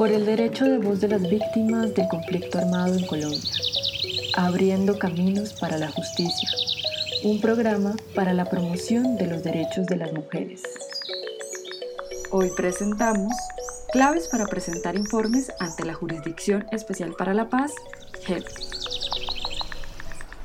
por el derecho de voz de las víctimas del conflicto armado en Colombia, abriendo caminos para la justicia, un programa para la promoción de los derechos de las mujeres. Hoy presentamos claves para presentar informes ante la Jurisdicción Especial para la Paz, JEP.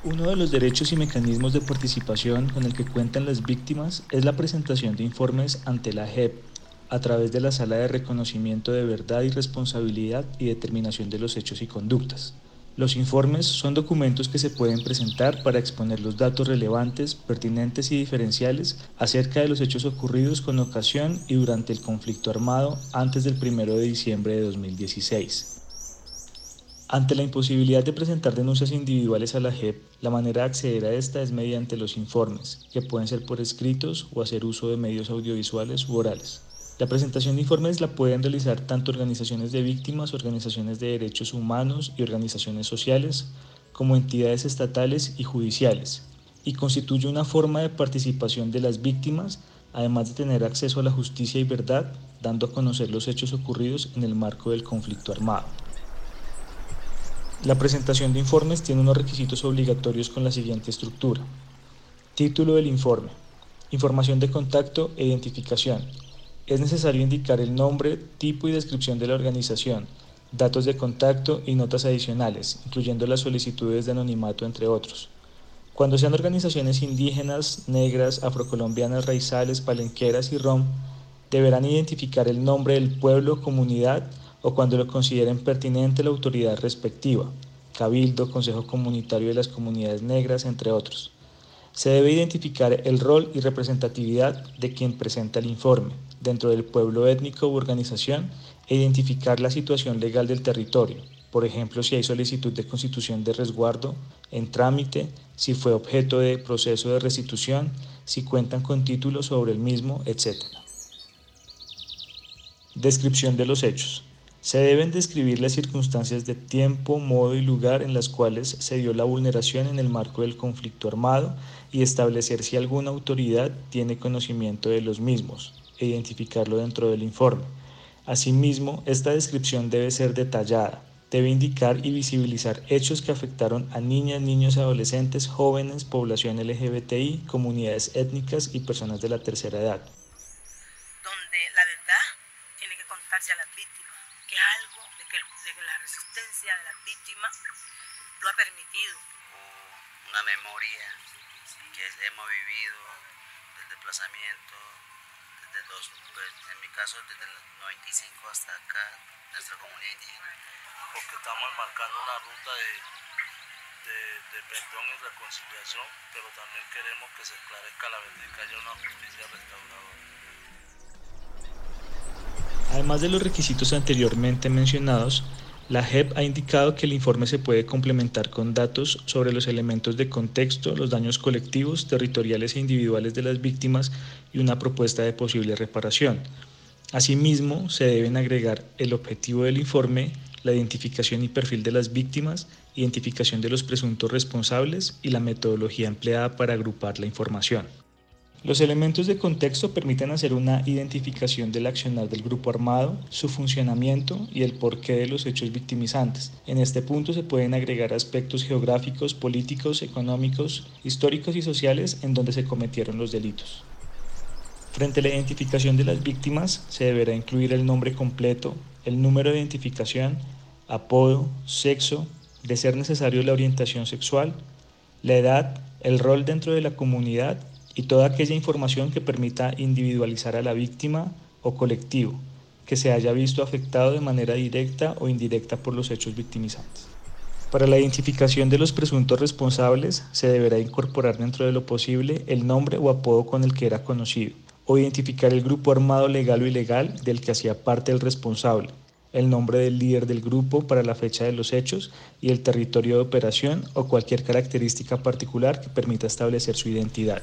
Uno de los derechos y mecanismos de participación con el que cuentan las víctimas es la presentación de informes ante la JEP a través de la Sala de Reconocimiento de Verdad y Responsabilidad y Determinación de los Hechos y Conductas. Los informes son documentos que se pueden presentar para exponer los datos relevantes, pertinentes y diferenciales acerca de los hechos ocurridos con ocasión y durante el conflicto armado antes del 1 de diciembre de 2016. Ante la imposibilidad de presentar denuncias individuales a la JEP, la manera de acceder a esta es mediante los informes, que pueden ser por escritos o hacer uso de medios audiovisuales u orales. La presentación de informes la pueden realizar tanto organizaciones de víctimas, organizaciones de derechos humanos y organizaciones sociales, como entidades estatales y judiciales, y constituye una forma de participación de las víctimas, además de tener acceso a la justicia y verdad, dando a conocer los hechos ocurridos en el marco del conflicto armado. La presentación de informes tiene unos requisitos obligatorios con la siguiente estructura. Título del informe. Información de contacto e identificación es necesario indicar el nombre, tipo y descripción de la organización, datos de contacto y notas adicionales, incluyendo las solicitudes de anonimato, entre otros. Cuando sean organizaciones indígenas, negras, afrocolombianas, raizales, palenqueras y rom, deberán identificar el nombre del pueblo, comunidad o cuando lo consideren pertinente la autoridad respectiva, cabildo, consejo comunitario de las comunidades negras, entre otros. Se debe identificar el rol y representatividad de quien presenta el informe dentro del pueblo étnico u organización e identificar la situación legal del territorio, por ejemplo, si hay solicitud de constitución de resguardo en trámite, si fue objeto de proceso de restitución, si cuentan con títulos sobre el mismo, etc. Descripción de los hechos. Se deben describir las circunstancias de tiempo, modo y lugar en las cuales se dio la vulneración en el marco del conflicto armado y establecer si alguna autoridad tiene conocimiento de los mismos e identificarlo dentro del informe. Asimismo, esta descripción debe ser detallada, debe indicar y visibilizar hechos que afectaron a niñas, niños, adolescentes, jóvenes, población LGBTI, comunidades étnicas y personas de la tercera edad. Donde la verdad tiene que contarse a las que hemos vivido del desplazamiento, desde los, pues, en mi caso desde el 95 hasta acá, nuestra comunidad indígena. Porque estamos marcando una ruta de, de, de, perdón y reconciliación, pero también queremos que se esclarezca la verdad y que haya una justicia restauradora. Además de los requisitos anteriormente mencionados, la JEP ha indicado que el informe se puede complementar con datos sobre los elementos de contexto, los daños colectivos, territoriales e individuales de las víctimas y una propuesta de posible reparación. Asimismo, se deben agregar el objetivo del informe, la identificación y perfil de las víctimas, identificación de los presuntos responsables y la metodología empleada para agrupar la información. Los elementos de contexto permiten hacer una identificación del accionar del grupo armado, su funcionamiento y el porqué de los hechos victimizantes. En este punto se pueden agregar aspectos geográficos, políticos, económicos, históricos y sociales en donde se cometieron los delitos. Frente a la identificación de las víctimas, se deberá incluir el nombre completo, el número de identificación, apodo, sexo, de ser necesario la orientación sexual, la edad, el rol dentro de la comunidad y toda aquella información que permita individualizar a la víctima o colectivo que se haya visto afectado de manera directa o indirecta por los hechos victimizantes. Para la identificación de los presuntos responsables se deberá incorporar dentro de lo posible el nombre o apodo con el que era conocido, o identificar el grupo armado legal o ilegal del que hacía parte el responsable, el nombre del líder del grupo para la fecha de los hechos y el territorio de operación o cualquier característica particular que permita establecer su identidad.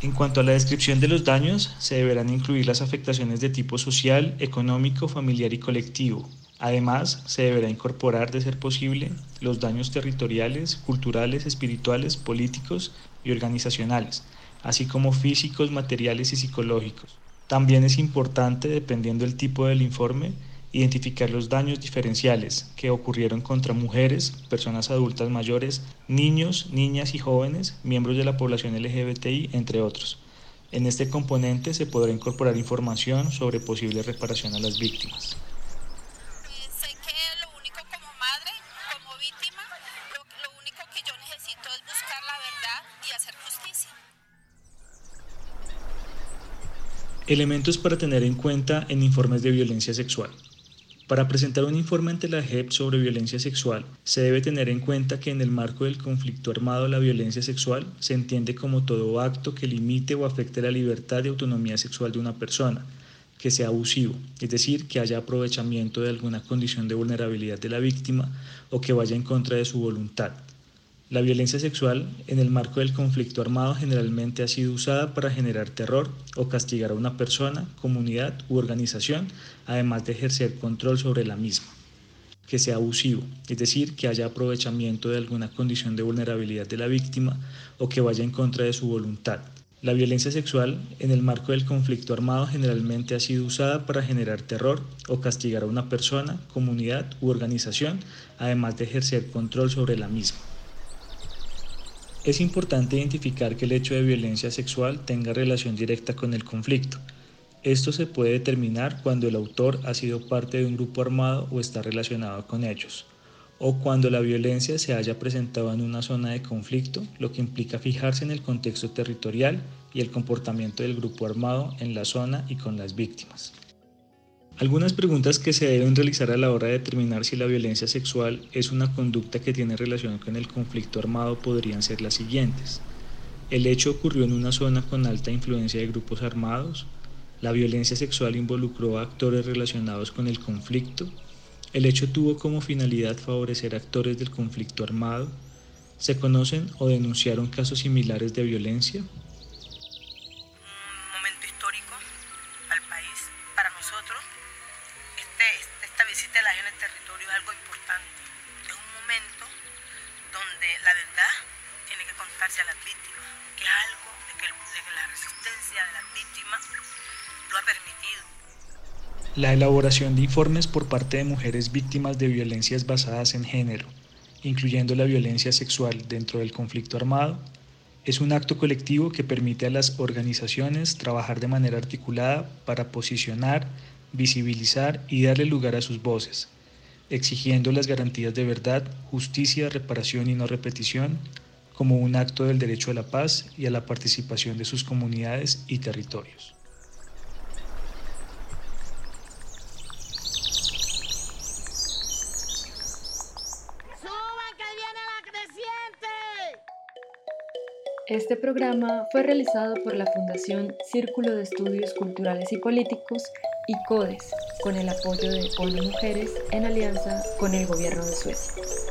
En cuanto a la descripción de los daños, se deberán incluir las afectaciones de tipo social, económico, familiar y colectivo. Además, se deberá incorporar, de ser posible, los daños territoriales, culturales, espirituales, políticos y organizacionales, así como físicos, materiales y psicológicos. También es importante, dependiendo del tipo del informe, identificar los daños diferenciales que ocurrieron contra mujeres, personas adultas mayores, niños, niñas y jóvenes, miembros de la población LGBTI, entre otros. En este componente se podrá incorporar información sobre posible reparación a las víctimas. Elementos para tener en cuenta en informes de violencia sexual. Para presentar un informe ante la JEP sobre violencia sexual, se debe tener en cuenta que en el marco del conflicto armado la violencia sexual se entiende como todo acto que limite o afecte la libertad y autonomía sexual de una persona, que sea abusivo, es decir, que haya aprovechamiento de alguna condición de vulnerabilidad de la víctima o que vaya en contra de su voluntad la violencia sexual en el marco del conflicto armado generalmente ha sido usada para generar terror o castigar a una persona, comunidad u organización, además de ejercer control sobre la misma. Que sea abusivo, es decir, que haya aprovechamiento de alguna condición de vulnerabilidad de la víctima o que vaya en contra de su voluntad. La violencia sexual en el marco del conflicto armado generalmente ha sido usada para generar terror o castigar a una persona, comunidad u organización, además de ejercer control sobre la misma. Es importante identificar que el hecho de violencia sexual tenga relación directa con el conflicto. Esto se puede determinar cuando el autor ha sido parte de un grupo armado o está relacionado con ellos, o cuando la violencia se haya presentado en una zona de conflicto, lo que implica fijarse en el contexto territorial y el comportamiento del grupo armado en la zona y con las víctimas. Algunas preguntas que se deben realizar a la hora de determinar si la violencia sexual es una conducta que tiene relación con el conflicto armado podrían ser las siguientes. ¿El hecho ocurrió en una zona con alta influencia de grupos armados? ¿La violencia sexual involucró a actores relacionados con el conflicto? ¿El hecho tuvo como finalidad favorecer actores del conflicto armado? ¿Se conocen o denunciaron casos similares de violencia? A las víctimas, que algo de que, de la resistencia de las víctimas lo ha permitido. La elaboración de informes por parte de mujeres víctimas de violencias basadas en género, incluyendo la violencia sexual dentro del conflicto armado, es un acto colectivo que permite a las organizaciones trabajar de manera articulada para posicionar, visibilizar y darle lugar a sus voces, exigiendo las garantías de verdad, justicia, reparación y no repetición, como un acto del derecho a la paz y a la participación de sus comunidades y territorios. Este programa fue realizado por la Fundación Círculo de Estudios Culturales y Políticos y CODES, con el apoyo de ONU Mujeres en alianza con el Gobierno de Suecia.